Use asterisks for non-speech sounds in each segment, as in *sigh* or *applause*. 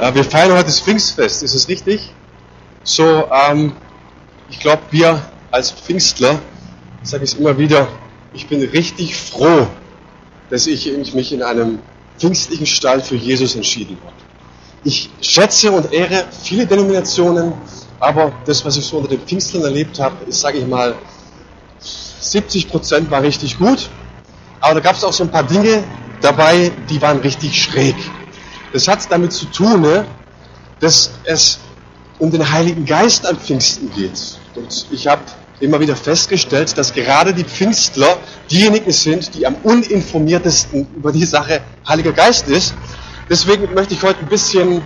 Äh, wir feiern heute das Pfingstfest, ist es richtig? So, ähm, ich glaube, wir als Pfingstler, sage ich es immer wieder, ich bin richtig froh, dass ich mich in einem pfingstlichen Stall für Jesus entschieden habe. Ich schätze und ehre viele Denominationen, aber das, was ich so unter den Pfingstlern erlebt habe, ist, sage ich mal, 70 Prozent war richtig gut, aber da gab es auch so ein paar Dinge dabei, die waren richtig schräg. Das hat damit zu tun, ne, dass es um den Heiligen Geist an Pfingsten geht. Und ich habe immer wieder festgestellt, dass gerade die Pfingstler diejenigen sind, die am uninformiertesten über die Sache Heiliger Geist ist. Deswegen möchte ich heute ein bisschen,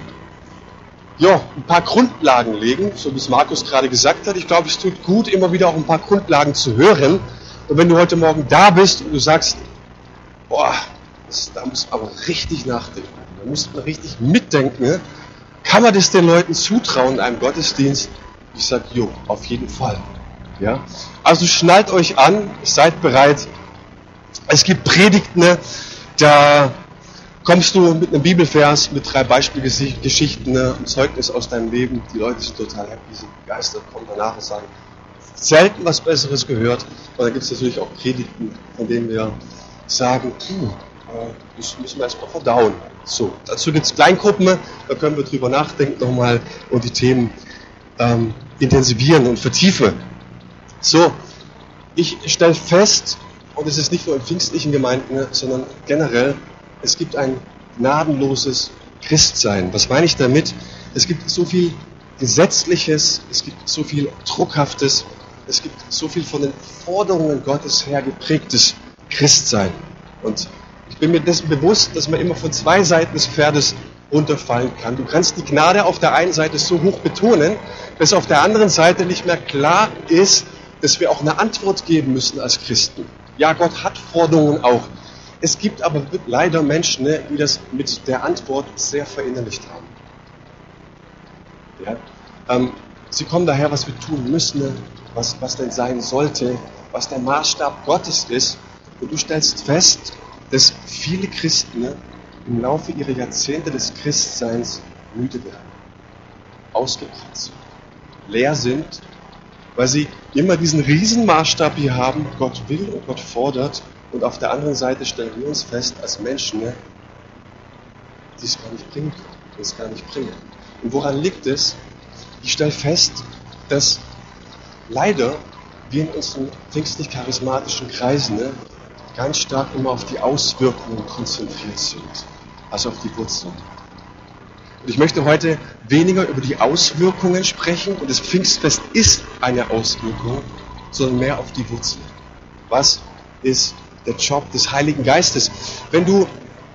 ja, ein paar Grundlagen legen, so wie es Markus gerade gesagt hat. Ich glaube, es tut gut, immer wieder auch ein paar Grundlagen zu hören. Und wenn du heute Morgen da bist und du sagst, boah, das, da muss aber richtig nachdenken, da muss man richtig mitdenken, ne? kann man das den Leuten zutrauen in einem Gottesdienst? Ich sage, jo, auf jeden Fall. Ja? Also schnallt euch an, seid bereit. Es gibt Predigten, ne? da kommst du mit einem Bibelvers, mit drei Beispielgeschichten, ne? ein Zeugnis aus deinem Leben. Die Leute sind total happy, sind begeistert, kommen danach und sagen, selten was Besseres gehört. Und dann gibt es natürlich auch Predigten, von denen wir sagen, puh, das müssen wir erstmal verdauen. So, dazu gibt es Kleingruppen, da können wir drüber nachdenken nochmal und die Themen ähm, intensivieren und vertiefen. So, ich stelle fest, und es ist nicht nur in pfingstlichen Gemeinden, sondern generell, es gibt ein gnadenloses Christsein. Was meine ich damit? Es gibt so viel Gesetzliches, es gibt so viel Druckhaftes, es gibt so viel von den Forderungen Gottes her geprägtes Christsein. Und bin mir dessen bewusst, dass man immer von zwei Seiten des Pferdes runterfallen kann. Du kannst die Gnade auf der einen Seite so hoch betonen, dass auf der anderen Seite nicht mehr klar ist, dass wir auch eine Antwort geben müssen als Christen. Ja, Gott hat Forderungen auch. Es gibt aber leider Menschen, ne, die das mit der Antwort sehr verinnerlicht haben. Ja? Ähm, sie kommen daher, was wir tun müssen, ne, was, was denn sein sollte, was der Maßstab Gottes ist. Und du stellst fest, dass viele Christen im Laufe ihrer Jahrzehnte des Christseins müde werden, ausgebrannt sind, leer sind, weil sie immer diesen Riesenmaßstab hier haben, Gott will und Gott fordert, und auf der anderen Seite stellen wir uns fest als Menschen, ne, die es gar nicht bringen können, die es gar nicht bringen. Und woran liegt es? Ich stelle fest, dass leider wir in unseren pfingstlich-charismatischen Kreisen ne, ganz stark immer auf die Auswirkungen konzentriert sind, als auf die Wurzeln. Und ich möchte heute weniger über die Auswirkungen sprechen, und das Pfingstfest ist eine Auswirkung, sondern mehr auf die Wurzeln. Was ist der Job des Heiligen Geistes? Wenn du,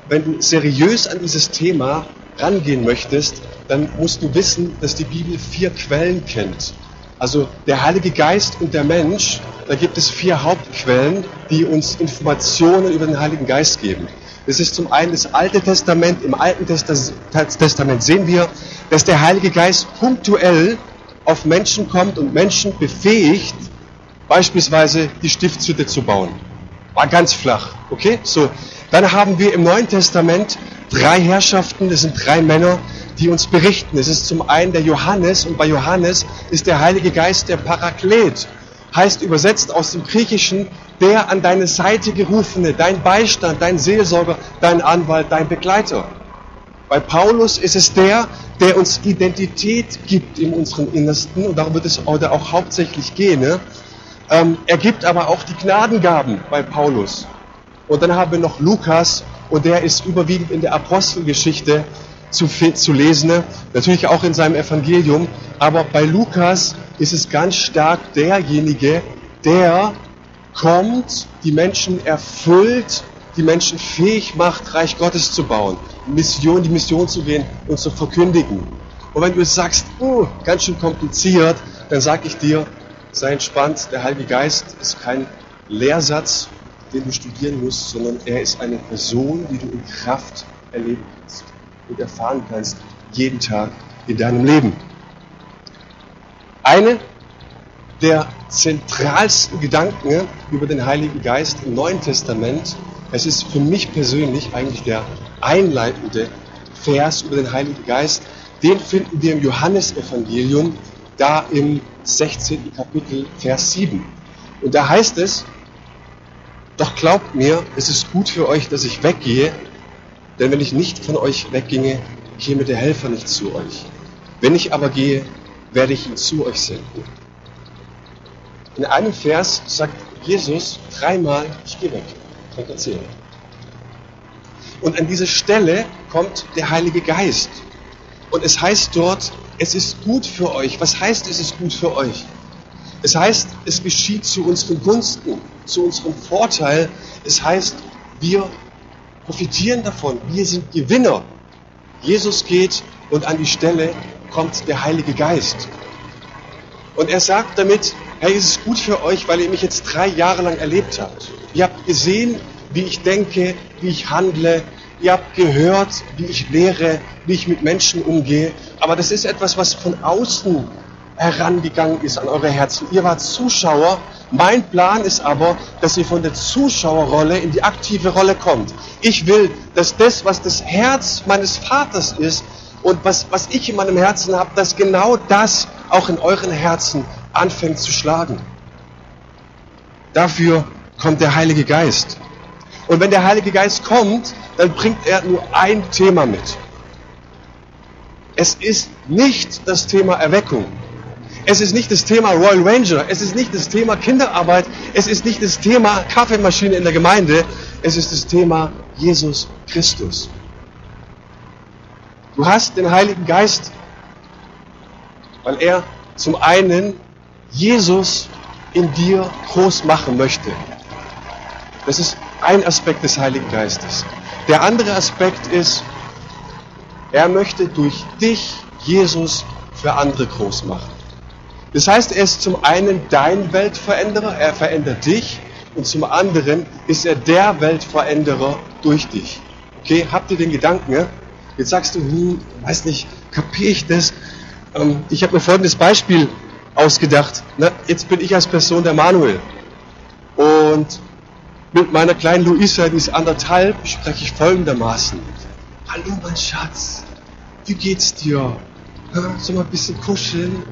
wenn du seriös an dieses Thema rangehen möchtest, dann musst du wissen, dass die Bibel vier Quellen kennt. Also der Heilige Geist und der Mensch, da gibt es vier Hauptquellen, die uns Informationen über den Heiligen Geist geben. Das ist zum einen das Alte Testament. Im Alten Testament sehen wir, dass der Heilige Geist punktuell auf Menschen kommt und Menschen befähigt, beispielsweise die Stiftshütte zu bauen. War ganz flach, okay? So. Dann haben wir im Neuen Testament drei Herrschaften, das sind drei Männer, die uns berichten. Es ist zum einen der Johannes und bei Johannes ist der Heilige Geist der Paraklet. Heißt übersetzt aus dem Griechischen der an deine Seite gerufene, dein Beistand, dein Seelsorger, dein Anwalt, dein Begleiter. Bei Paulus ist es der, der uns Identität gibt in unserem Innersten und darum wird es heute auch hauptsächlich gehen. Ne? Ähm, er gibt aber auch die Gnadengaben bei Paulus. Und dann haben wir noch Lukas und der ist überwiegend in der Apostelgeschichte zu, zu lesen, natürlich auch in seinem Evangelium, aber bei Lukas ist es ganz stark derjenige, der kommt, die Menschen erfüllt, die Menschen fähig macht, Reich Gottes zu bauen, Mission, die Mission zu gehen und zu verkündigen. Und wenn du jetzt sagst, uh, ganz schön kompliziert, dann sage ich dir, sei entspannt, der Heilige Geist ist kein Lehrsatz, den du studieren musst, sondern er ist eine Person, die du in Kraft erleben kannst und erfahren kannst, jeden Tag in deinem Leben. Eine der zentralsten Gedanken über den Heiligen Geist im Neuen Testament, es ist für mich persönlich eigentlich der einleitende Vers über den Heiligen Geist, den finden wir im Johannesevangelium, da im 16. Kapitel, Vers 7. Und da heißt es, doch glaubt mir, es ist gut für euch, dass ich weggehe, denn wenn ich nicht von euch wegginge, käme der Helfer nicht zu euch. Wenn ich aber gehe, werde ich ihn zu euch senden. In einem Vers sagt Jesus dreimal, ich gehe weg. Könnt erzählen. Und an diese Stelle kommt der Heilige Geist. Und es heißt dort, es ist gut für euch. Was heißt, es ist gut für euch? Es heißt, es geschieht zu unseren Gunsten, zu unserem Vorteil. Es heißt, wir profitieren davon. Wir sind Gewinner. Jesus geht und an die Stelle kommt der Heilige Geist. Und er sagt damit, hey, es ist gut für euch, weil ihr mich jetzt drei Jahre lang erlebt habt. Ihr habt gesehen, wie ich denke, wie ich handle. Ihr habt gehört, wie ich lehre, wie ich mit Menschen umgehe. Aber das ist etwas, was von außen herangegangen ist an eure Herzen. Ihr wart Zuschauer. Mein Plan ist aber, dass ihr von der Zuschauerrolle in die aktive Rolle kommt. Ich will, dass das, was das Herz meines Vaters ist und was, was ich in meinem Herzen habe, dass genau das auch in euren Herzen anfängt zu schlagen. Dafür kommt der Heilige Geist. Und wenn der Heilige Geist kommt, dann bringt er nur ein Thema mit. Es ist nicht das Thema Erweckung. Es ist nicht das Thema Royal Ranger. Es ist nicht das Thema Kinderarbeit. Es ist nicht das Thema Kaffeemaschine in der Gemeinde. Es ist das Thema Jesus Christus. Du hast den Heiligen Geist, weil er zum einen Jesus in dir groß machen möchte. Das ist ein Aspekt des Heiligen Geistes. Der andere Aspekt ist, er möchte durch dich Jesus für andere groß machen. Das heißt, er ist zum einen dein Weltveränderer, er verändert dich, und zum anderen ist er der Weltveränderer durch dich. Okay, habt ihr den Gedanken? Ja? Jetzt sagst du, hm, weiß nicht, kapiere ich das? Ähm, ich habe mir folgendes Beispiel ausgedacht. Na, jetzt bin ich als Person der Manuel. Und mit meiner kleinen Luisa, die ist anderthalb, spreche ich folgendermaßen. Hallo mein Schatz, wie geht's dir? Soll mal ein bisschen kuscheln?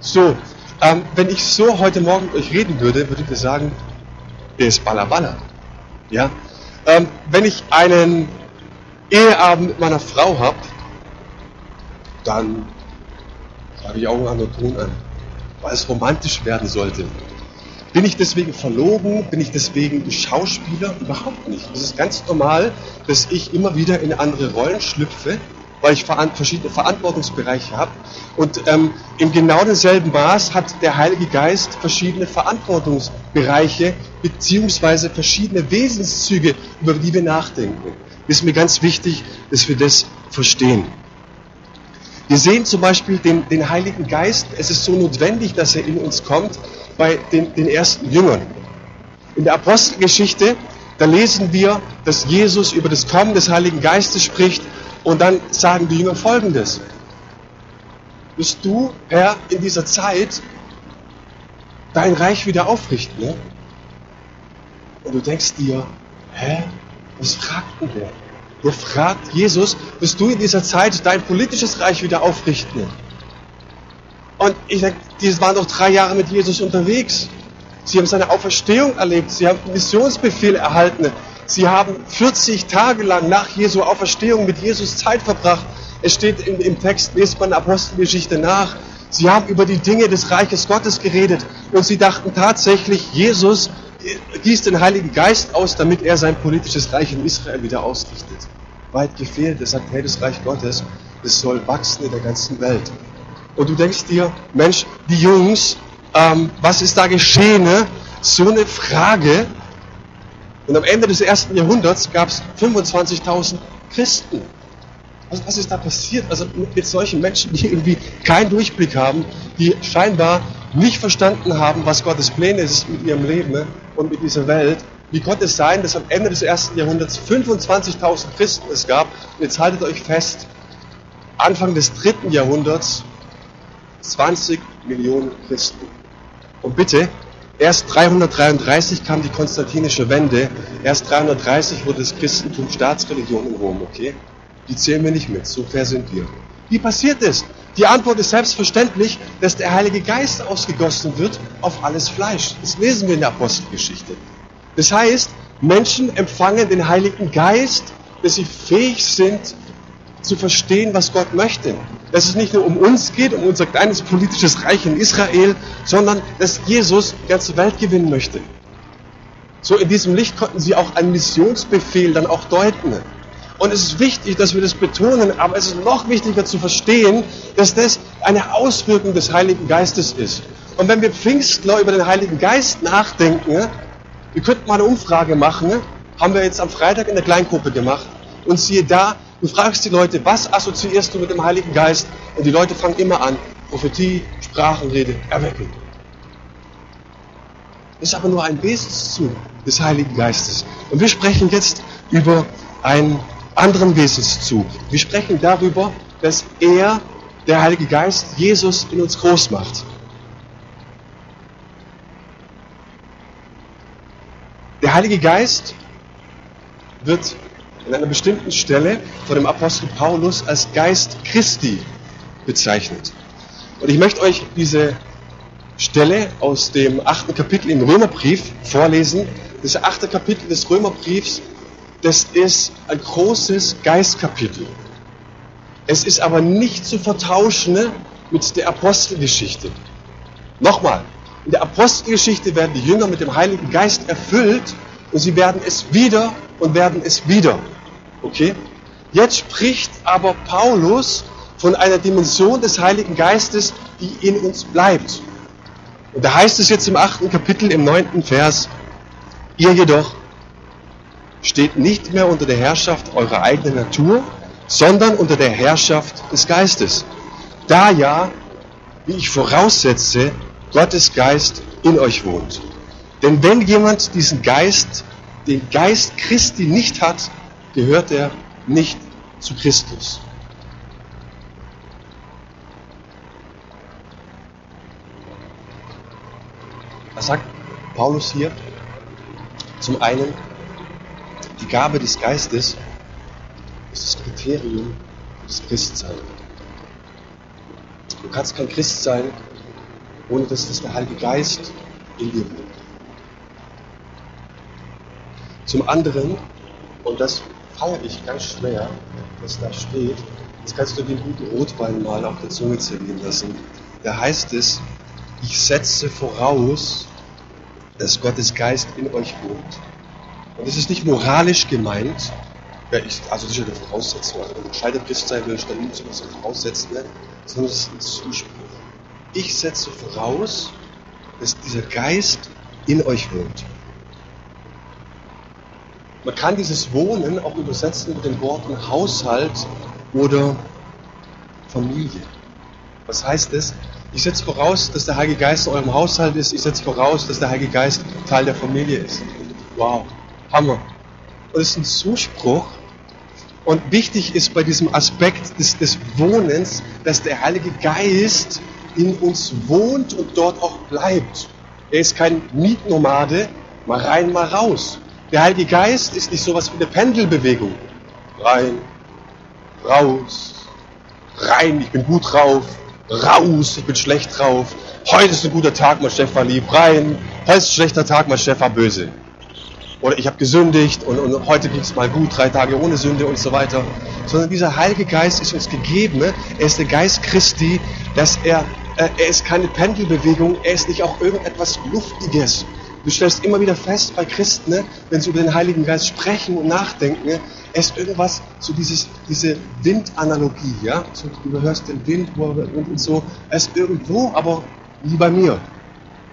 So, ähm, wenn ich so heute Morgen mit euch reden würde, würde ich dir sagen, der ist Ballaballa. Ja? Ähm, wenn ich einen Eheabend mit meiner Frau habe, dann habe ich Augen an und Ton an, weil es romantisch werden sollte. Bin ich deswegen verlogen? Bin ich deswegen Schauspieler? Überhaupt nicht. Es ist ganz normal, dass ich immer wieder in andere Rollen schlüpfe, weil ich verschiedene Verantwortungsbereiche habe. Und ähm, im genau denselben Maß hat der Heilige Geist verschiedene Verantwortungsbereiche beziehungsweise verschiedene Wesenszüge, über die wir nachdenken. Das ist mir ganz wichtig, dass wir das verstehen. Wir sehen zum Beispiel den, den Heiligen Geist, es ist so notwendig, dass er in uns kommt, bei den, den ersten Jüngern. In der Apostelgeschichte, da lesen wir, dass Jesus über das Kommen des Heiligen Geistes spricht und dann sagen die Jünger folgendes. Bist du, Herr, in dieser Zeit dein Reich wieder aufrichten? Ne? Und du denkst dir, hä, was fragt denn der? Der fragt Jesus, wirst du in dieser Zeit dein politisches Reich wieder aufrichten? Und ich denke, die waren doch drei Jahre mit Jesus unterwegs. Sie haben seine Auferstehung erlebt. Sie haben Missionsbefehle erhalten. Sie haben 40 Tage lang nach Jesu Auferstehung mit Jesus Zeit verbracht. Es steht im, im Text, lest man Apostelgeschichte nach. Sie haben über die Dinge des Reiches Gottes geredet und sie dachten tatsächlich, Jesus gießt den Heiligen Geist aus, damit er sein politisches Reich in Israel wieder ausrichtet. Weit gefehlt. Er sagt, hey, das Reich Gottes, das soll wachsen in der ganzen Welt. Und du denkst dir, Mensch, die Jungs, ähm, was ist da geschehen? Ne? So eine Frage. Und am Ende des ersten Jahrhunderts gab es 25.000 Christen. Also was ist da passiert? Also mit solchen Menschen, die irgendwie keinen Durchblick haben, die scheinbar nicht verstanden haben, was Gottes Pläne ist mit ihrem Leben ne? und mit dieser Welt. Wie konnte es sein, dass am Ende des ersten Jahrhunderts 25.000 Christen es gab? Und jetzt haltet euch fest, Anfang des dritten Jahrhunderts 20 Millionen Christen. Und bitte, erst 333 kam die konstantinische Wende, erst 330 wurde das Christentum Staatsreligion in Rom, okay? Die zählen wir nicht mit, so fair sind wir. Wie passiert es? Die Antwort ist selbstverständlich, dass der Heilige Geist ausgegossen wird auf alles Fleisch. Das lesen wir in der Apostelgeschichte. Das heißt, Menschen empfangen den Heiligen Geist, dass sie fähig sind zu verstehen, was Gott möchte. Dass es nicht nur um uns geht, um unser kleines politisches Reich in Israel, sondern dass Jesus die ganze Welt gewinnen möchte. So in diesem Licht konnten sie auch einen Missionsbefehl dann auch deuten. Und es ist wichtig, dass wir das betonen, aber es ist noch wichtiger zu verstehen, dass das eine Auswirkung des Heiligen Geistes ist. Und wenn wir Pfingstler über den Heiligen Geist nachdenken, wir könnten mal eine Umfrage machen, haben wir jetzt am Freitag in der Kleingruppe gemacht. Und siehe da, du fragst die Leute, was assoziierst du mit dem Heiligen Geist? Und die Leute fangen immer an, Prophetie, Sprachenrede, Erweckung. Das ist aber nur ein Wesenszug des Heiligen Geistes. Und wir sprechen jetzt über ein anderen Wesenszug. Wir sprechen darüber, dass er, der Heilige Geist, Jesus in uns groß macht. Der Heilige Geist wird an einer bestimmten Stelle von dem Apostel Paulus als Geist Christi bezeichnet. Und ich möchte euch diese Stelle aus dem achten Kapitel im Römerbrief vorlesen. Das achte Kapitel des Römerbriefs das ist ein großes Geistkapitel. Es ist aber nicht zu vertauschen mit der Apostelgeschichte. Nochmal, in der Apostelgeschichte werden die Jünger mit dem Heiligen Geist erfüllt und sie werden es wieder und werden es wieder. Okay? Jetzt spricht aber Paulus von einer Dimension des Heiligen Geistes, die in uns bleibt. Und da heißt es jetzt im achten Kapitel, im neunten Vers, ihr jedoch steht nicht mehr unter der Herrschaft eurer eigenen Natur, sondern unter der Herrschaft des Geistes. Da ja, wie ich voraussetze, Gottes Geist in euch wohnt. Denn wenn jemand diesen Geist, den Geist Christi nicht hat, gehört er nicht zu Christus. Was sagt Paulus hier? Zum einen, die Gabe des Geistes ist das Kriterium des Christseins. Du kannst kein Christ sein, ohne dass das der Heilige Geist in dir wohnt. Zum anderen, und das ich ganz schwer, was da steht, das kannst du den guten Rotwein mal auf der Zunge zergehen lassen. Da heißt es, ich setze voraus, dass Gottes Geist in euch wohnt. Und es ist nicht moralisch gemeint, ich, also ja eine Voraussetzung. Also wenn du gescheiter Christ sein willst, dann nimmst du das voraussetzen, ne? sondern es ist ein Zuspruch. Ich setze voraus, dass dieser Geist in euch wohnt. Man kann dieses Wohnen auch übersetzen mit den Worten Haushalt oder Familie. Was heißt das? Ich setze voraus, dass der Heilige Geist in eurem Haushalt ist. Ich setze voraus, dass der Heilige Geist Teil der Familie ist. Wow. Hammer. Es ist ein Zuspruch. Und wichtig ist bei diesem Aspekt des, des Wohnens, dass der Heilige Geist in uns wohnt und dort auch bleibt. Er ist kein Mietnomade, mal rein, mal raus. Der Heilige Geist ist nicht sowas wie eine Pendelbewegung. Rein, raus, rein, ich bin gut drauf, raus, ich bin schlecht drauf. Heute ist ein guter Tag, mein Chef war lieb, rein. Heute ist ein schlechter Tag, mein Chef war böse oder ich habe gesündigt und, und heute ging es mal gut, drei Tage ohne Sünde und so weiter. Sondern dieser Heilige Geist ist uns gegeben. Er ist der Geist Christi, dass er, äh, er ist keine Pendelbewegung, er ist nicht auch irgendetwas Luftiges. Du stellst immer wieder fest bei Christen, ne, wenn sie über den Heiligen Geist sprechen und nachdenken, ne, ist irgendwas, so dieses, diese Windanalogie, ja, so, du hörst den Wind und so, er ist irgendwo, aber nie bei mir.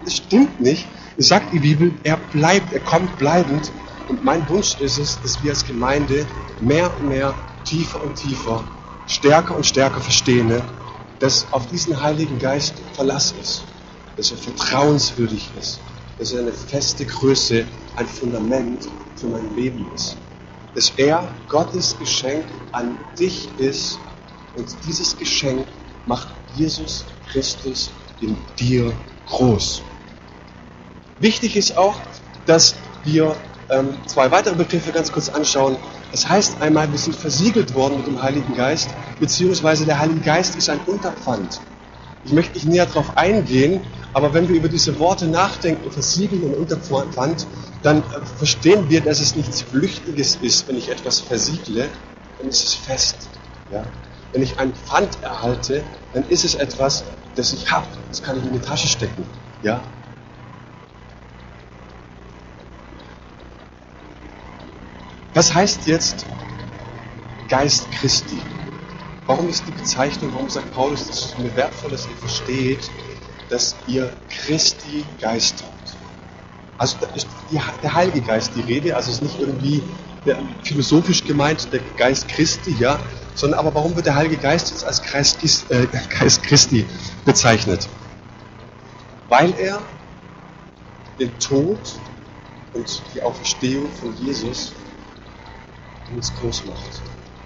Das stimmt nicht, sagt die Bibel, er bleibt, er kommt bleibend. Und mein Wunsch ist es, dass wir als Gemeinde mehr und mehr, tiefer und tiefer, stärker und stärker verstehen, dass auf diesen Heiligen Geist Verlass ist, dass er vertrauenswürdig ist, dass er eine feste Größe, ein Fundament für mein Leben ist. Dass er Gottes Geschenk an dich ist und dieses Geschenk macht Jesus Christus in dir groß. Wichtig ist auch, dass wir ähm, zwei weitere Begriffe ganz kurz anschauen. Es heißt einmal, wir sind versiegelt worden mit dem Heiligen Geist, beziehungsweise der Heilige Geist ist ein Unterpfand. Ich möchte nicht näher darauf eingehen, aber wenn wir über diese Worte nachdenken, versiegeln und Unterpfand, dann verstehen wir, dass es nichts Flüchtiges ist, wenn ich etwas versiegle, dann ist es fest. Ja? Wenn ich ein Pfand erhalte, dann ist es etwas, das ich habe. Das kann ich in die Tasche stecken. Ja? Was heißt jetzt Geist Christi? Warum ist die Bezeichnung, warum sagt Paulus, dass es mir wertvoll ist, ihr versteht, dass ihr Christi Geist habt? Also da ist die, der Heilige Geist die Rede, also es ist nicht irgendwie der, philosophisch gemeint, der Geist Christi, ja, sondern aber warum wird der Heilige Geist jetzt als Geist, äh, *laughs* Geist Christi bezeichnet? Weil er den Tod und die Auferstehung von Jesus uns groß macht.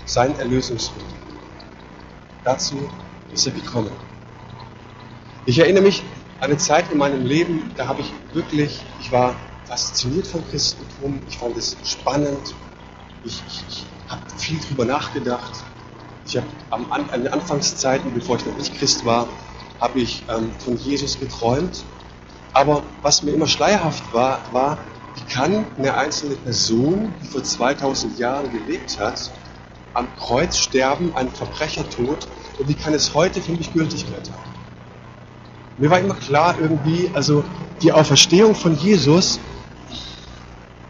Sein Erlösungsweg. Dazu ist er gekommen. Ich erinnere mich an eine Zeit in meinem Leben, da habe ich wirklich, ich war fasziniert vom Christentum, ich fand es spannend, ich, ich, ich habe viel drüber nachgedacht. Ich habe an den Anfangszeiten, bevor ich noch nicht Christ war, habe ich ähm, von Jesus geträumt. Aber was mir immer schleierhaft war, war, wie kann eine einzelne Person, die vor 2000 Jahren gelebt hat, am Kreuz sterben, ein Verbrechertod, und wie kann es heute für mich Gültigkeit haben? Mir war immer klar irgendwie, also die Auferstehung von Jesus,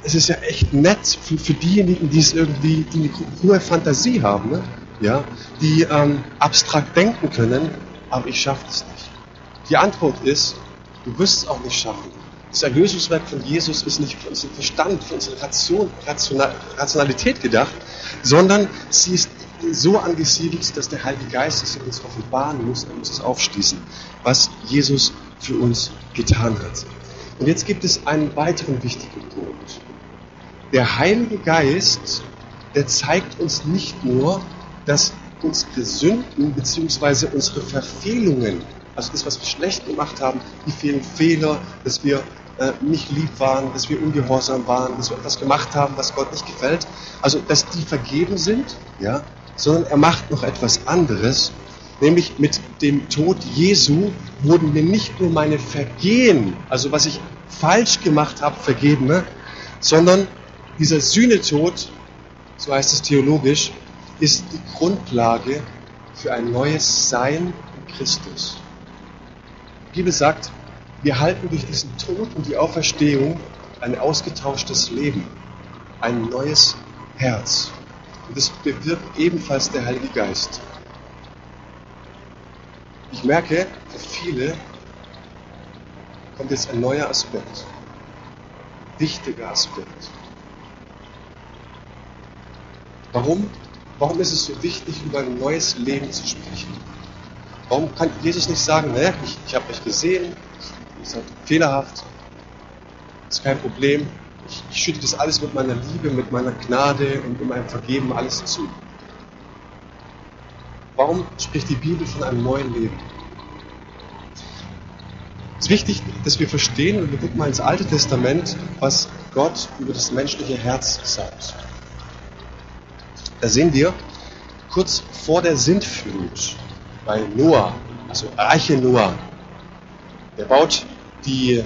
es ist ja echt nett für, für diejenigen, die es irgendwie, die eine hohe Fantasie haben, ne? ja, die ähm, abstrakt denken können, aber ich schaffe es nicht. Die Antwort ist, du wirst es auch nicht schaffen. Das Erlösungswerk von Jesus ist nicht für unseren Verstand, für unsere Ration, Rationalität gedacht, sondern sie ist so angesiedelt, dass der Heilige Geist es uns offenbaren muss, er muss es aufschließen, was Jesus für uns getan hat. Und jetzt gibt es einen weiteren wichtigen Punkt. Der Heilige Geist, der zeigt uns nicht nur, dass unsere Sünden bzw. unsere Verfehlungen, also das, was wir schlecht gemacht haben, die vielen Fehler, dass wir äh, nicht lieb waren, dass wir ungehorsam waren, dass wir etwas gemacht haben, was Gott nicht gefällt. Also, dass die vergeben sind, ja, sondern er macht noch etwas anderes. Nämlich mit dem Tod Jesu wurden mir nicht nur meine Vergehen, also was ich falsch gemacht habe, vergeben, ne? sondern dieser Sühnetod, so heißt es theologisch, ist die Grundlage für ein neues Sein in Christus. Die Bibel sagt, wir halten durch diesen Tod und die Auferstehung ein ausgetauschtes Leben, ein neues Herz. Und das bewirkt ebenfalls der Heilige Geist. Ich merke, für viele kommt jetzt ein neuer Aspekt, wichtiger Aspekt. Warum? Warum ist es so wichtig, über ein neues Leben zu sprechen? Warum kann Jesus nicht sagen, ne, ich, ich habe euch gesehen, Ihr seid fehlerhaft. Ist kein Problem. Ich, ich schütte das alles mit meiner Liebe, mit meiner Gnade und mit meinem Vergeben alles zu. Warum spricht die Bibel von einem neuen Leben? Es ist wichtig, dass wir verstehen, und wir gucken mal ins Alte Testament, was Gott über das menschliche Herz sagt. Da sehen wir, kurz vor der Sintflut bei Noah, also Arche Noah, der baut die,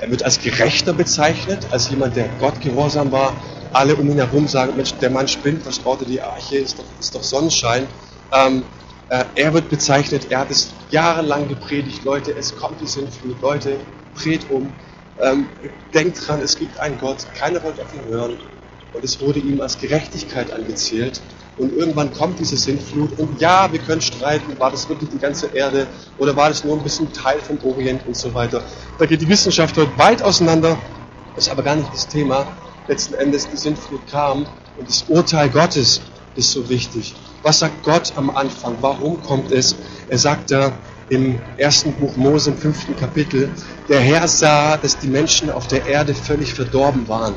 er wird als Gerechter bezeichnet, als jemand, der Gott gehorsam war. Alle um ihn herum sagen, Mensch, der Mann spinnt, was baut er die Arche, ist doch, ist doch Sonnenschein. Ähm, äh, er wird bezeichnet, er hat es jahrelang gepredigt, Leute, es kommt die Sintflut, Leute, dreht um, ähm, denkt dran, es gibt einen Gott, keiner wollte auf ihn hören. Und es wurde ihm als Gerechtigkeit angezählt. Und irgendwann kommt diese Sintflut und ja, wir können streiten, war das wirklich die ganze Erde oder war das nur ein bisschen Teil vom Orient und so weiter. Da geht die Wissenschaft heute weit auseinander, das ist aber gar nicht das Thema. Letzten Endes die Sintflut kam und das Urteil Gottes ist so wichtig. Was sagt Gott am Anfang? Warum kommt es? Er sagt da im ersten Buch Mose im fünften Kapitel, der Herr sah, dass die Menschen auf der Erde völlig verdorben waren.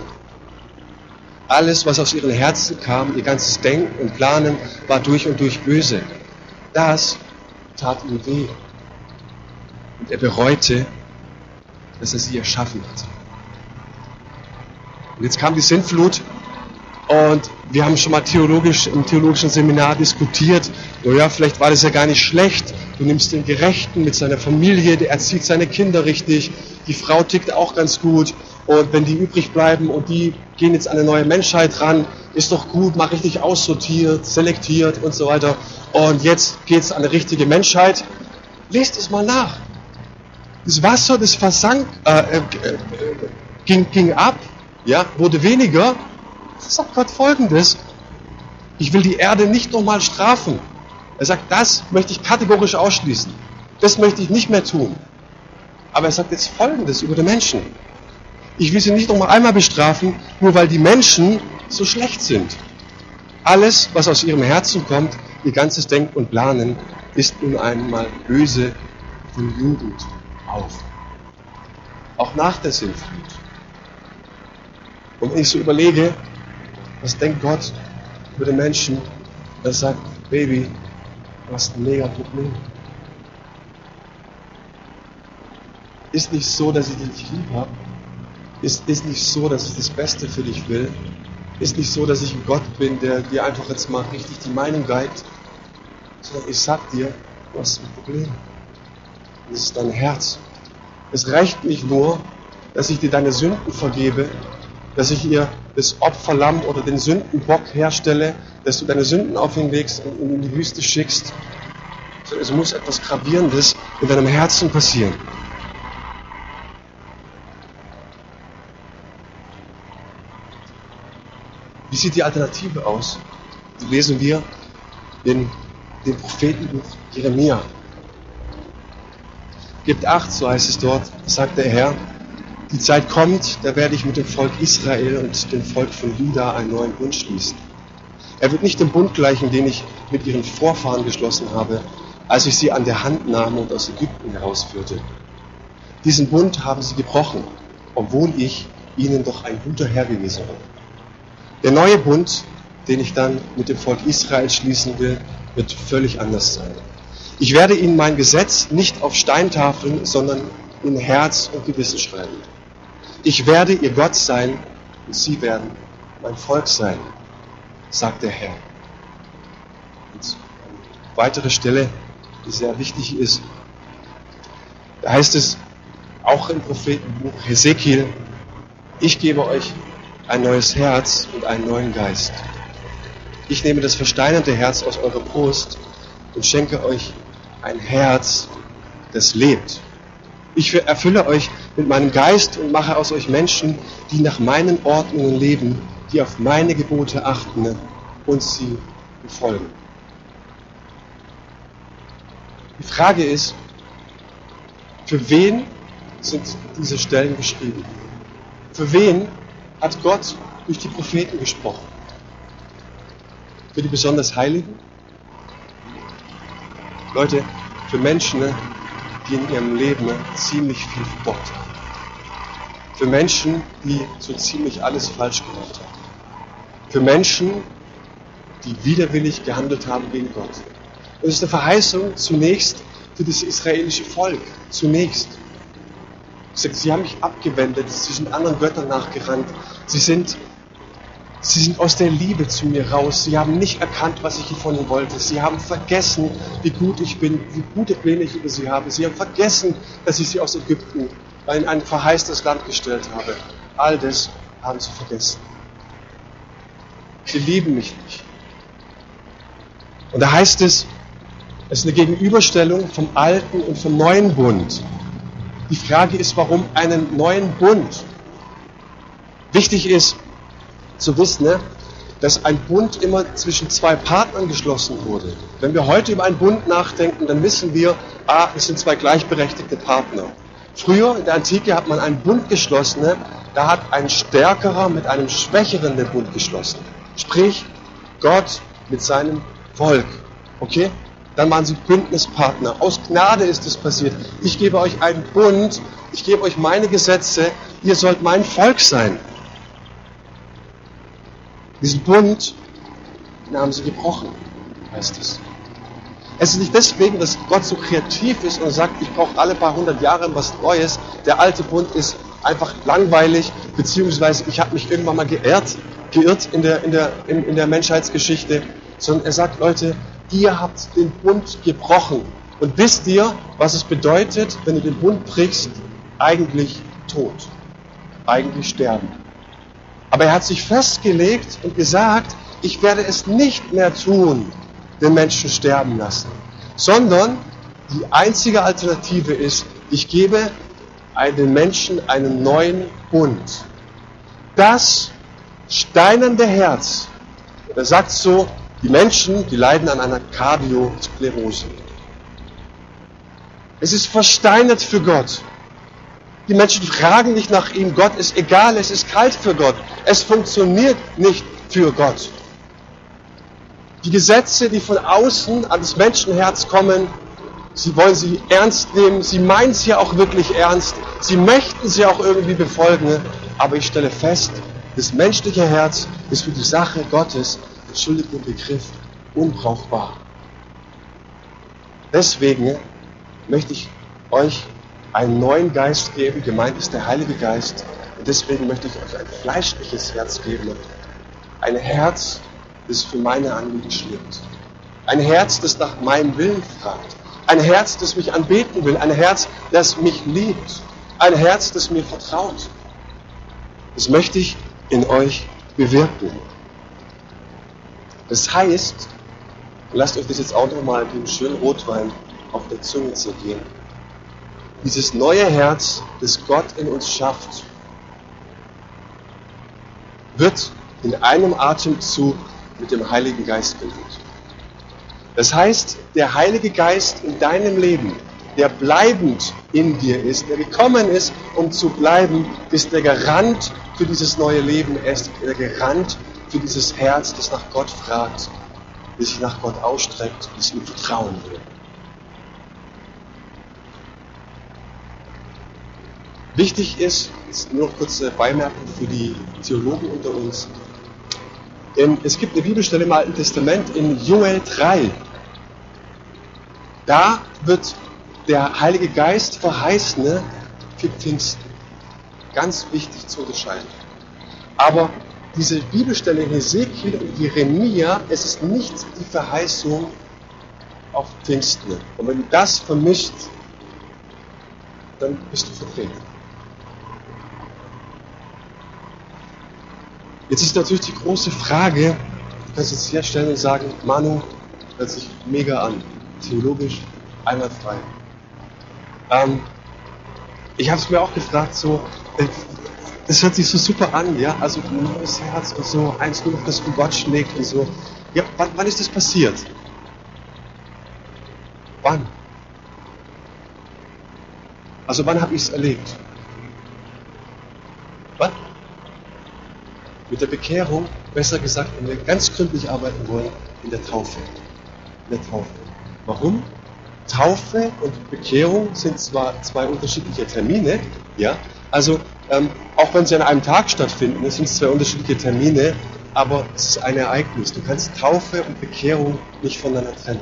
Alles, was aus ihren Herzen kam, ihr ganzes Denken und Planen, war durch und durch böse. Das tat ihm weh. Und er bereute, dass er sie erschaffen hat. Und jetzt kam die Sintflut Und wir haben schon mal theologisch im theologischen Seminar diskutiert, naja, vielleicht war das ja gar nicht schlecht. Du nimmst den Gerechten mit seiner Familie, der erzieht seine Kinder richtig, die Frau tickt auch ganz gut. Und wenn die übrig bleiben und die gehen jetzt an eine neue Menschheit ran, ist doch gut, mal richtig aussortiert, selektiert und so weiter. Und jetzt geht es an eine richtige Menschheit. Lest es mal nach. Das Wasser, das versank, äh, äh, äh ging, ging ab, ja, wurde weniger. Sagt Gott folgendes. Ich will die Erde nicht nochmal strafen. Er sagt, das möchte ich kategorisch ausschließen. Das möchte ich nicht mehr tun. Aber er sagt jetzt folgendes über die Menschen. Ich will sie nicht nochmal einmal bestrafen, nur weil die Menschen so schlecht sind. Alles, was aus ihrem Herzen kommt, ihr ganzes Denken und Planen, ist nun einmal böse von Jugend auf. Auch nach der Sintflut. Und wenn ich so überlege, was denkt Gott über den Menschen, er sagt, Baby, du hast ein mega Problem. Ist nicht so, dass ich dich lieb habe. Ist, ist nicht so, dass ich das Beste für dich will. Ist nicht so, dass ich ein Gott bin, der dir einfach jetzt mal richtig die Meinung geigt. Sondern ich sag dir, du hast ein Problem. Das ist dein Herz. Es reicht nicht nur, dass ich dir deine Sünden vergebe, dass ich ihr das Opferlamm oder den Sündenbock herstelle, dass du deine Sünden auf ihn legst und ihn in die Wüste schickst. Es muss etwas Gravierendes in deinem Herzen passieren. Wie sieht die Alternative aus? Die lesen wir in dem Prophetenbuch Jeremia. Gebt acht, so heißt es dort, sagt der Herr, die Zeit kommt, da werde ich mit dem Volk Israel und dem Volk von Juda einen neuen Bund schließen. Er wird nicht dem Bund gleichen, den ich mit ihren Vorfahren geschlossen habe, als ich sie an der Hand nahm und aus Ägypten herausführte. Diesen Bund haben sie gebrochen, obwohl ich ihnen doch ein guter Herr gewesen bin. Der neue Bund, den ich dann mit dem Volk Israel schließen will, wird völlig anders sein. Ich werde ihnen mein Gesetz nicht auf Steintafeln, sondern in Herz und Gewissen schreiben. Ich werde ihr Gott sein und sie werden mein Volk sein, sagt der Herr. Und eine weitere Stelle, die sehr wichtig ist, da heißt es auch im Prophetenbuch Hesekiel, ich gebe euch ein neues Herz und einen neuen Geist. Ich nehme das versteinerte Herz aus eurer Brust und schenke euch ein Herz, das lebt. Ich erfülle euch mit meinem Geist und mache aus euch Menschen, die nach meinen Ordnungen leben, die auf meine Gebote achten und sie befolgen. Die Frage ist, für wen sind diese Stellen geschrieben? Für wen hat Gott durch die Propheten gesprochen. Für die besonders Heiligen? Leute, für Menschen, ne, die in ihrem Leben ne, ziemlich viel verbockt haben. Für Menschen, die so ziemlich alles falsch gemacht haben. Für Menschen, die widerwillig gehandelt haben gegen Gott. Es ist eine Verheißung zunächst für das israelische Volk. Zunächst. Sie haben mich abgewendet, sie sind anderen Göttern nachgerannt, sie sind, sie sind aus der Liebe zu mir raus, sie haben nicht erkannt, was ich von ihnen wollte, sie haben vergessen, wie gut ich bin, wie gute Pläne ich über sie habe, sie haben vergessen, dass ich sie aus Ägypten in ein verheißtes Land gestellt habe. All das haben sie vergessen. Sie lieben mich nicht. Und da heißt es, es ist eine Gegenüberstellung vom alten und vom neuen Bund. Die Frage ist, warum einen neuen Bund? Wichtig ist zu wissen, ne, dass ein Bund immer zwischen zwei Partnern geschlossen wurde. Wenn wir heute über einen Bund nachdenken, dann wissen wir, ah, es sind zwei gleichberechtigte Partner. Früher in der Antike hat man einen Bund geschlossen, ne, da hat ein Stärkerer mit einem Schwächeren den Bund geschlossen. Sprich, Gott mit seinem Volk. Okay? Dann waren sie Bündnispartner. Aus Gnade ist es passiert. Ich gebe euch einen Bund, ich gebe euch meine Gesetze, ihr sollt mein Volk sein. Diesen Bund, den haben sie gebrochen, heißt es. Es ist nicht deswegen, dass Gott so kreativ ist und sagt, ich brauche alle paar hundert Jahre was Neues. Der alte Bund ist einfach langweilig, beziehungsweise ich habe mich irgendwann mal geehrt. geirrt in der, in, der, in, in der Menschheitsgeschichte, sondern er sagt, Leute, ihr habt den Bund gebrochen. Und wisst ihr, was es bedeutet, wenn du den Bund brichst? Eigentlich tot. Eigentlich sterben. Aber er hat sich festgelegt und gesagt, ich werde es nicht mehr tun, den Menschen sterben lassen, sondern die einzige Alternative ist, ich gebe den Menschen einen neuen Bund. Das steinernde Herz, er sagt so, die Menschen, die leiden an einer Kardiosklerose. Es ist versteinert für Gott. Die Menschen fragen nicht nach ihm. Gott ist egal, es ist kalt für Gott. Es funktioniert nicht für Gott. Die Gesetze, die von außen an das Menschenherz kommen, sie wollen sie ernst nehmen, sie meinen sie auch wirklich ernst, sie möchten sie auch irgendwie befolgen, aber ich stelle fest, das menschliche Herz ist für die Sache Gottes, entschuldigt den Begriff, unbrauchbar. Deswegen möchte ich euch einen neuen Geist geben, gemeint ist der Heilige Geist, und deswegen möchte ich euch ein fleischliches Herz geben, ein Herz, das für meine Anliegen stirbt. Ein Herz, das nach meinem Willen fragt. Ein Herz, das mich anbeten will. Ein Herz, das mich liebt. Ein Herz, das mir vertraut. Das möchte ich in euch bewirken. Das heißt, lasst euch das jetzt auch nochmal dem schönen Rotwein auf der Zunge zergehen. Dieses neue Herz, das Gott in uns schafft, wird in einem Atemzug mit dem Heiligen Geist gefüllt. Das heißt, der Heilige Geist in deinem Leben, der bleibend in dir ist, der gekommen ist, um zu bleiben, ist der Garant für dieses neue Leben. Er ist der Garant für dieses Herz, das nach Gott fragt, das sich nach Gott ausstreckt, das ihm vertrauen will. Wichtig ist, ist nur noch kurze Beimerkung für die Theologen unter uns, es gibt eine Bibelstelle im Alten Testament in Joel 3. Da wird der Heilige Geist verheißene für Pfingsten. Ganz wichtig zu unterscheiden. Aber diese Bibelstelle in Hesekiel und Jeremia, es ist nicht die Verheißung auf Pfingsten. Und wenn du das vermischt, dann bist du vertreten. Jetzt ist natürlich die große Frage, du kannst jetzt herstellen und sagen, Manu, hört sich mega an, theologisch einwandfrei. Ähm, ich habe es mir auch gefragt, so, äh, das hört sich so super an, ja, also ein neues Herz und so, eins nur noch, das für Gott schlägt und so. Ja, wann, wann ist das passiert? Wann? Also wann habe ich es erlebt? Wann? Mit der Bekehrung, besser gesagt, wenn wir ganz gründlich arbeiten wollen, in der Taufe. In der Taufe. Warum? Taufe und Bekehrung sind zwar zwei unterschiedliche Termine, ja, also ähm, auch wenn sie an einem Tag stattfinden, es sind zwei unterschiedliche Termine, aber es ist ein Ereignis. Du kannst Taufe und Bekehrung nicht voneinander trennen.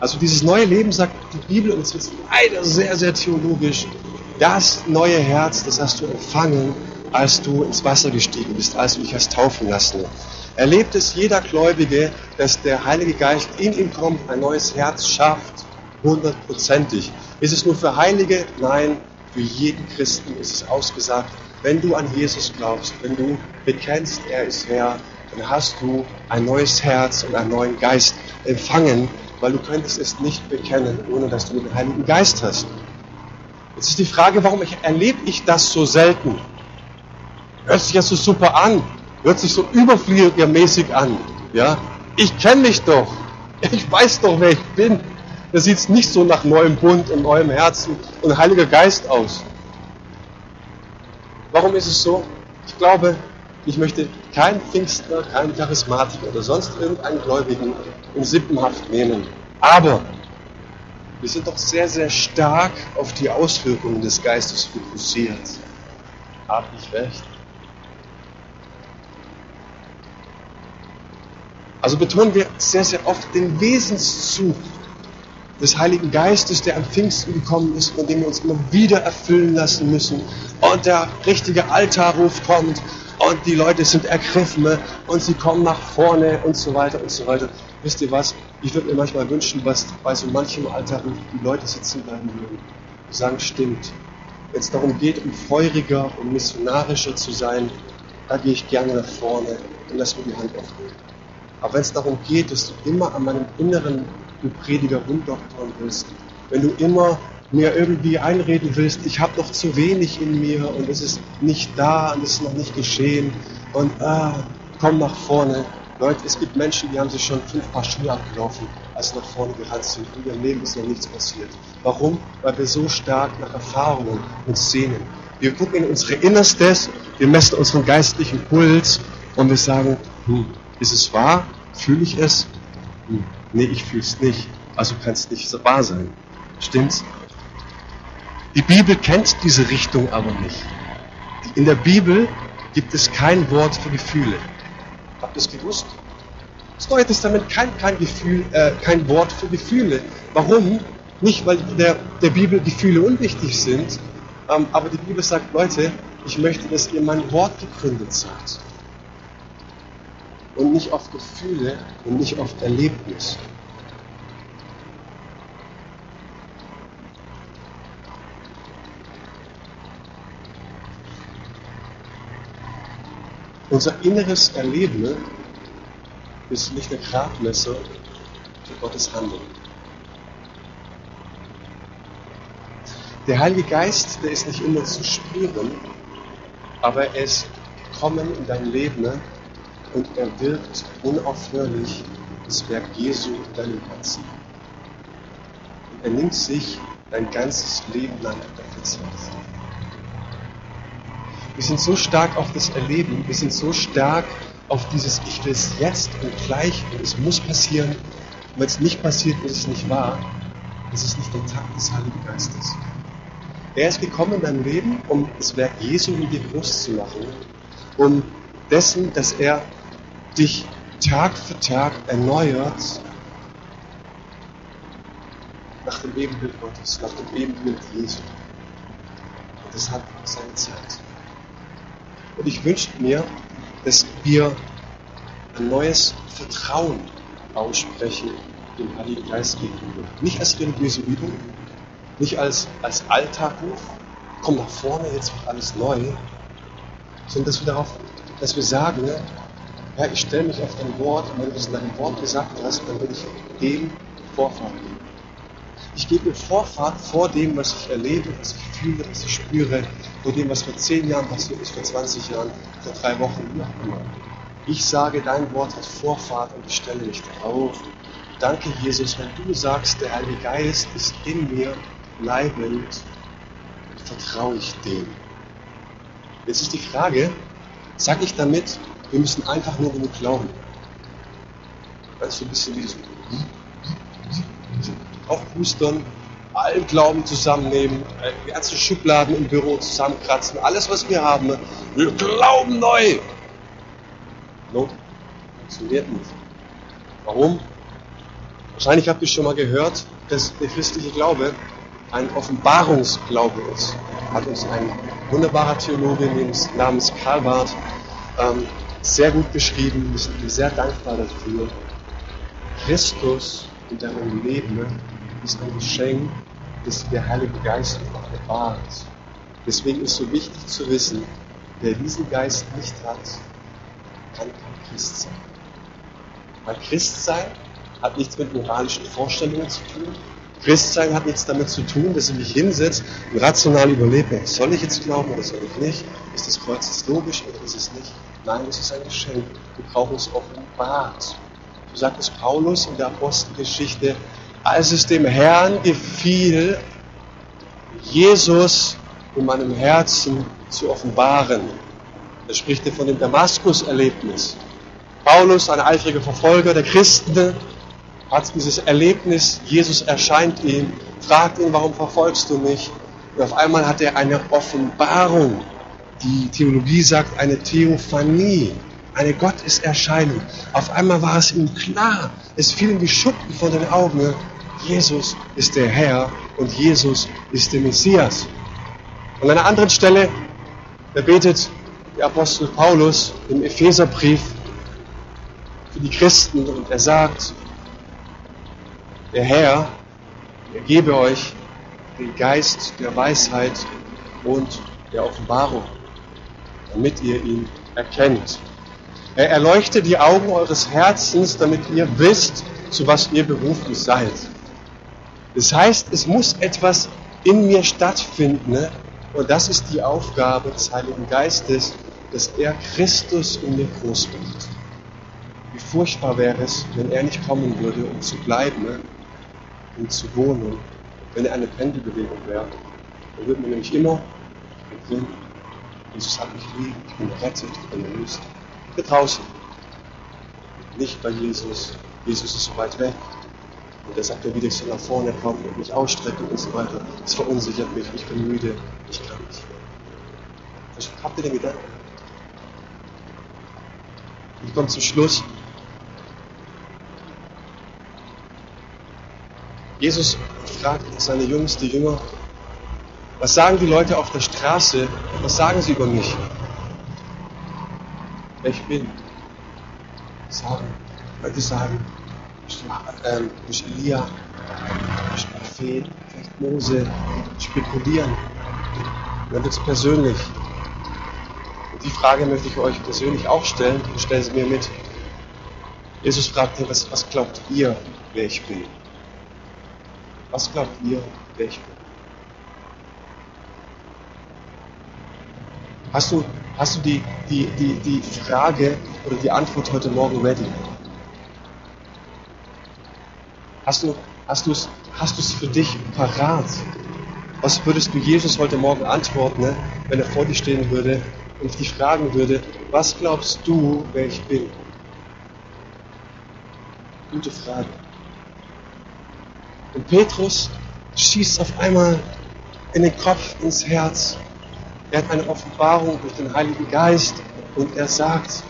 Also dieses neue Leben sagt die Bibel, und es wird leider sehr, sehr theologisch, das neue Herz, das hast du empfangen, als du ins Wasser gestiegen bist, als du dich hast taufen lassen. Erlebt es jeder Gläubige, dass der Heilige Geist in ihm kommt, ein neues Herz schafft, hundertprozentig. Ist es nur für Heilige? Nein, für jeden Christen ist es ausgesagt, wenn du an Jesus glaubst, wenn du bekennst, er ist Herr, dann hast du ein neues Herz und einen neuen Geist empfangen, weil du könntest es nicht bekennen, ohne dass du den Heiligen Geist hast. Jetzt ist die Frage, warum erlebe ich das so selten? Hört sich ja so super an, hört sich so überfliegermäßig an. Ja, ich kenne mich doch, ich weiß doch, wer ich bin. Da sieht es nicht so nach neuem Bund und neuem Herzen und Heiliger Geist aus. Warum ist es so? Ich glaube, ich möchte keinen Pfingstler, keinen Charismatiker oder sonst irgendeinen Gläubigen in Sippenhaft nehmen. Aber wir sind doch sehr, sehr stark auf die Auswirkungen des Geistes fokussiert. Habe ich recht? Also betonen wir sehr, sehr oft den Wesenszug des Heiligen Geistes, der am Pfingsten gekommen ist, von dem wir uns immer wieder erfüllen lassen müssen. Und der richtige Altarruf kommt und die Leute sind ergriffen und sie kommen nach vorne und so weiter und so weiter. Wisst ihr was? Ich würde mir manchmal wünschen, was bei so manchem Altarruf die Leute sitzen bleiben würden. Sagen, stimmt. Wenn es darum geht, um feuriger und missionarischer zu sein, da gehe ich gerne nach vorne und lass mir die Hand aufnehmen. Aber wenn es darum geht, dass du immer an meinem inneren du Prediger rumdoktern willst, wenn du immer mir irgendwie einreden willst, ich habe noch zu wenig in mir und es ist nicht da und es ist noch nicht geschehen und ah, komm nach vorne. Leute, es gibt Menschen, die haben sich schon fünf Paar Schuhe abgelaufen, als sie nach vorne gerannt sind. In ihrem Leben ist noch nichts passiert. Warum? Weil wir so stark nach Erfahrungen uns sehnen. Wir gucken in unsere Innerstes, wir messen unseren geistlichen Puls und wir sagen, hm, ist es wahr? Fühle ich es? Hm, nee, ich fühle es nicht. Also kann es nicht wahr sein. Stimmt's? Die Bibel kennt diese Richtung aber nicht. In der Bibel gibt es kein Wort für Gefühle. Habt ihr es gewusst? Das Neue Testament kennt kein, Gefühl, äh, kein Wort für Gefühle. Warum? Nicht, weil der, der Bibel Gefühle unwichtig sind, ähm, aber die Bibel sagt, Leute, ich möchte, dass ihr mein Wort gegründet seid. Und nicht auf Gefühle und nicht auf Erlebnis. Unser inneres Erleben ist nicht eine Gradmesser für Gottes Handeln. Der Heilige Geist, der ist nicht immer zu spüren, aber er ist gekommen in dein Leben und er wirkt unaufhörlich das Werk Jesu in deinem Herzen. Und er nimmt sich dein ganzes Leben lang dafür Zeit. Wir sind so stark auf das Erleben, wir sind so stark auf dieses Ich will es jetzt und gleich und es muss passieren. Und wenn es nicht passiert, ist es nicht wahr. Das ist nicht der Takt des Heiligen Geistes. Er ist gekommen in dein Leben, um das Werk Jesu in dir groß zu machen, um dessen, dass er dich Tag für Tag erneuert nach dem Ebenbild Gottes, nach dem Ebenbild Jesu. Und das hat seine Zeit. Und ich wünsche mir, dass wir ein neues Vertrauen aussprechen dem Heiligen Geist gegenüber. Nicht als religiöse Übung, nicht als, als Alltagruf, komm nach vorne, jetzt wird alles neu, sondern dass wir darauf, dass wir sagen, ja, ich stelle mich auf dein Wort und wenn du es in deinem Wort gesagt hast, dann will ich dem Vorfahrt geben. Ich gebe mir Vorfahrt vor dem, was ich erlebe, was ich fühle, was ich spüre, vor dem, was vor zehn Jahren passiert ist, vor 20 Jahren, vor drei Wochen, wie auch immer. Ich sage, dein Wort hat Vorfahrt und ich stelle mich darauf. Danke, Jesus, wenn du sagst, der Heilige Geist ist in mir bleibend, vertraue ich dem. Jetzt ist die Frage, sage ich damit, wir müssen einfach nur genug glauben. Weißt du, ein bisschen wie so aufpustern, allen Glauben zusammennehmen, äh, die ganzen Schubladen im Büro zusammenkratzen, alles was wir haben. Wir glauben neu. No, funktioniert nicht. Warum? Wahrscheinlich habt ihr schon mal gehört, dass der christliche Glaube ein Offenbarungsglaube ist. Hat uns ein wunderbarer Theologe namens Karl Barth ähm, sehr gut beschrieben. Wir sind sehr dankbar dafür. Christus in deinem Leben ist ein Geschenk, das der Heilige Geist offenbart. Deswegen ist so wichtig zu wissen, wer diesen Geist nicht hat, kann kein Christ sein. Weil Christsein hat nichts mit moralischen Vorstellungen zu tun. Christsein hat nichts damit zu tun, dass ich mich hinsetze und rational überlebe, soll ich jetzt glauben oder soll ich nicht? Ist das Kreuz logisch oder ist es nicht? Nein, es ist ein Geschenk. Wir brauchen es offenbart. So sagt es Paulus in der Apostelgeschichte, als es dem Herrn gefiel, Jesus in meinem Herzen zu offenbaren. Da spricht er von dem Damaskus-Erlebnis. Paulus, ein eifriger Verfolger der Christen, hat dieses Erlebnis, Jesus erscheint ihm, fragt ihn, warum verfolgst du mich? Und auf einmal hat er eine Offenbarung. Die Theologie sagt eine Theophanie, eine Gotteserscheinung. Auf einmal war es ihm klar, es fielen die Schuppen von den Augen Jesus ist der Herr und Jesus ist der Messias. An einer anderen Stelle, da betet der Apostel Paulus im Epheserbrief für die Christen und er sagt, der Herr, er gebe euch den Geist der Weisheit und der Offenbarung, damit ihr ihn erkennt. Er erleuchtet die Augen eures Herzens, damit ihr wisst, zu was ihr berufen seid. Das heißt, es muss etwas in mir stattfinden, ne? und das ist die Aufgabe des Heiligen Geistes, dass er Christus in mir groß macht. Wie furchtbar wäre es, wenn er nicht kommen würde, um zu bleiben, ne? um zu wohnen, wenn er eine Pendelbewegung wäre. Dann würden wir nämlich immer Jesus hat mich lieb, ich bin gerettet, ich bin erlöst. Hier draußen. Nicht bei Jesus. Jesus ist so weit weg. Und er sagt ja wieder, ich soll nach vorne kommen und mich ausstrecken und so weiter. Das verunsichert mich, ich bin müde, ich kann nicht. Habt ihr den Gedanken? Ich komme zum Schluss. Jesus fragt seine Jungs, die Jünger, was sagen die Leute auf der Straße? Was sagen sie über mich? Wer ich bin? Sagen. Leute sagen, ähm, durch Elia, durch Prophet, vielleicht Mose, spekulieren. Und dann wird es persönlich. Und die Frage möchte ich euch persönlich auch stellen. Ich stelle sie mir mit. Jesus fragt was, was glaubt ihr, wer ich bin? Was glaubt ihr, wer ich bin? Hast du, hast du die, die, die, die Frage oder die Antwort heute Morgen ready? Hast du es hast für dich parat? Was würdest du Jesus heute Morgen antworten, ne, wenn er vor dir stehen würde und dich fragen würde, was glaubst du, wer ich bin? Gute Frage. Und Petrus schießt auf einmal in den Kopf, ins Herz. Er hat eine Offenbarung durch den Heiligen Geist und er sagt,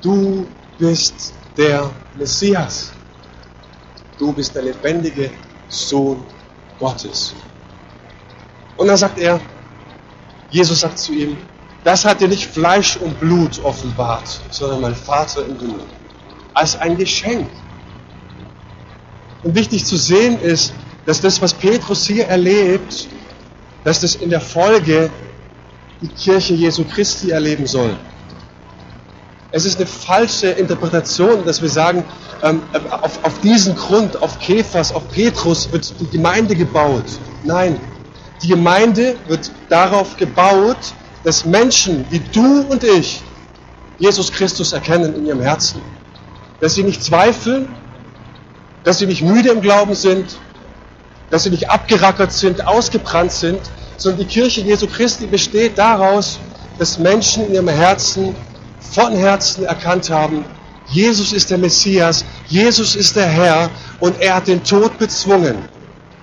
du bist der Messias. Du bist der lebendige Sohn Gottes. Und dann sagt er, Jesus sagt zu ihm, das hat dir nicht Fleisch und Blut offenbart, sondern mein Vater im Himmel. Als ein Geschenk. Und wichtig zu sehen ist, dass das, was Petrus hier erlebt, dass das in der Folge die Kirche Jesu Christi erleben soll. Es ist eine falsche Interpretation, dass wir sagen, ähm, auf, auf diesen Grund, auf Kephas, auf Petrus wird die Gemeinde gebaut. Nein, die Gemeinde wird darauf gebaut, dass Menschen wie du und ich Jesus Christus erkennen in ihrem Herzen. Dass sie nicht zweifeln, dass sie nicht müde im Glauben sind, dass sie nicht abgerackert sind, ausgebrannt sind, sondern die Kirche Jesu Christi besteht daraus, dass Menschen in ihrem Herzen von Herzen erkannt haben, Jesus ist der Messias, Jesus ist der Herr und er hat den Tod bezwungen.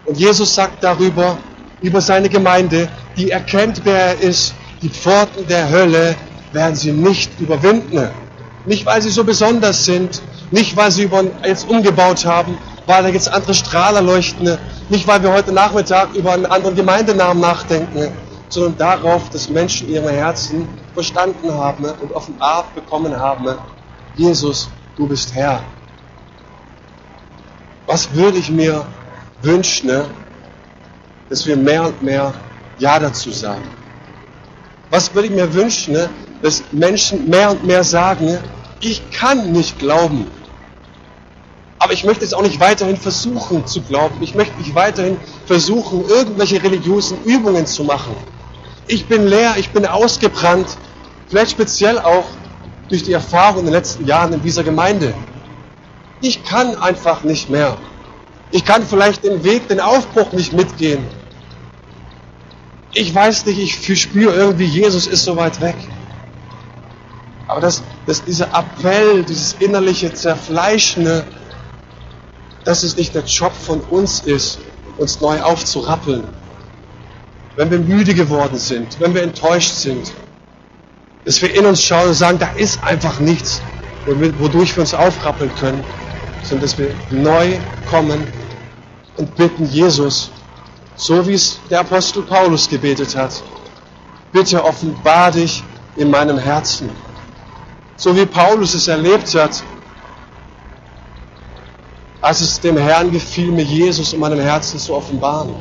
Und Jesus sagt darüber, über seine Gemeinde, die erkennt, wer er ist, die Pforten der Hölle werden sie nicht überwinden. Nicht, weil sie so besonders sind, nicht, weil sie jetzt umgebaut haben, weil da jetzt andere Strahler leuchten, nicht, weil wir heute Nachmittag über einen anderen Gemeindenamen nachdenken, sondern darauf, dass Menschen ihre Herzen verstanden haben und offenbart bekommen haben, Jesus, du bist Herr. Was würde ich mir wünschen, dass wir mehr und mehr Ja dazu sagen? Was würde ich mir wünschen, dass Menschen mehr und mehr sagen, ich kann nicht glauben, aber ich möchte es auch nicht weiterhin versuchen zu glauben. Ich möchte nicht weiterhin versuchen, irgendwelche religiösen Übungen zu machen. Ich bin leer, ich bin ausgebrannt, vielleicht speziell auch durch die Erfahrung in den letzten Jahren in dieser Gemeinde. Ich kann einfach nicht mehr. Ich kann vielleicht den Weg, den Aufbruch nicht mitgehen. Ich weiß nicht, ich spüre irgendwie, Jesus ist so weit weg. Aber dass, dass dieser Appell, dieses innerliche Zerfleischende, dass es nicht der Job von uns ist, uns neu aufzurappeln. Wenn wir müde geworden sind, wenn wir enttäuscht sind, dass wir in uns schauen und sagen, da ist einfach nichts, wodurch wir uns aufrappeln können, sondern dass wir neu kommen und bitten Jesus, so wie es der Apostel Paulus gebetet hat, bitte offenbar dich in meinem Herzen. So wie Paulus es erlebt hat, als es dem Herrn gefiel, mir Jesus in meinem Herzen zu offenbaren.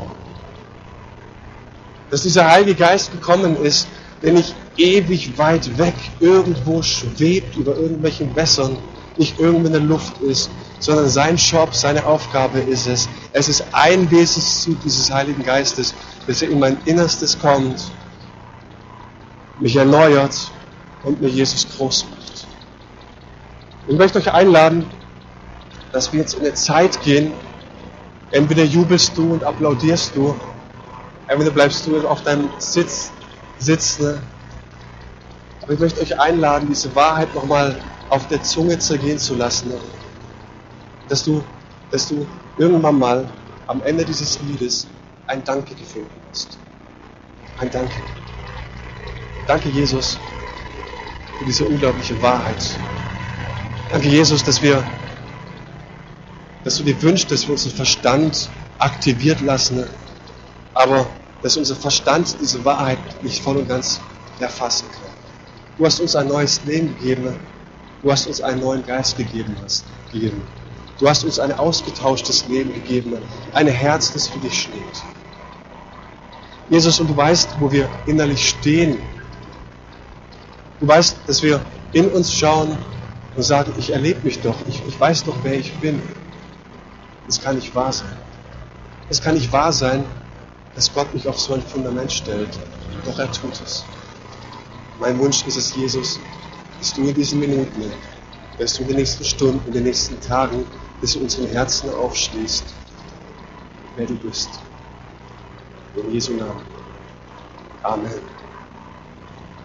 Dass dieser Heilige Geist gekommen ist, der nicht ewig weit weg irgendwo schwebt über irgendwelchen Wässern, nicht irgendwo in der Luft ist, sondern sein Job, seine Aufgabe ist es. Es ist ein Wesenszug dieses Heiligen Geistes, dass er in mein Innerstes kommt, mich erneuert und mir Jesus groß macht. Ich möchte euch einladen, dass wir jetzt in eine Zeit gehen, entweder jubelst du und applaudierst du, entweder bleibst du auf deinem Sitz sitzen. Aber ich möchte euch einladen, diese Wahrheit nochmal auf der Zunge zergehen zu lassen. Dass du, dass du irgendwann mal am Ende dieses Liedes ein Danke gefunden hast. Ein Danke. Danke, Jesus, für diese unglaubliche Wahrheit. Danke, Jesus, dass wir dass du dir wünschst, dass wir unseren Verstand aktiviert lassen, aber dass unser Verstand diese Wahrheit nicht voll und ganz erfassen kann. Du hast uns ein neues Leben gegeben, du hast uns einen neuen Geist gegeben. Du hast uns ein ausgetauschtes Leben gegeben, ein Herz, das für dich schlägt. Jesus, und du weißt, wo wir innerlich stehen. Du weißt, dass wir in uns schauen und sagen, ich erlebe mich doch, ich, ich weiß doch, wer ich bin. Das kann nicht wahr sein. Es kann nicht wahr sein, dass Gott mich auf so ein Fundament stellt. Doch er tut es. Mein Wunsch ist es, Jesus, dass du in diesen Minuten, dass du in den nächsten Stunden, in den nächsten Tagen, dass du unseren Herzen aufschließt, wer du bist. In Jesu Namen. Amen.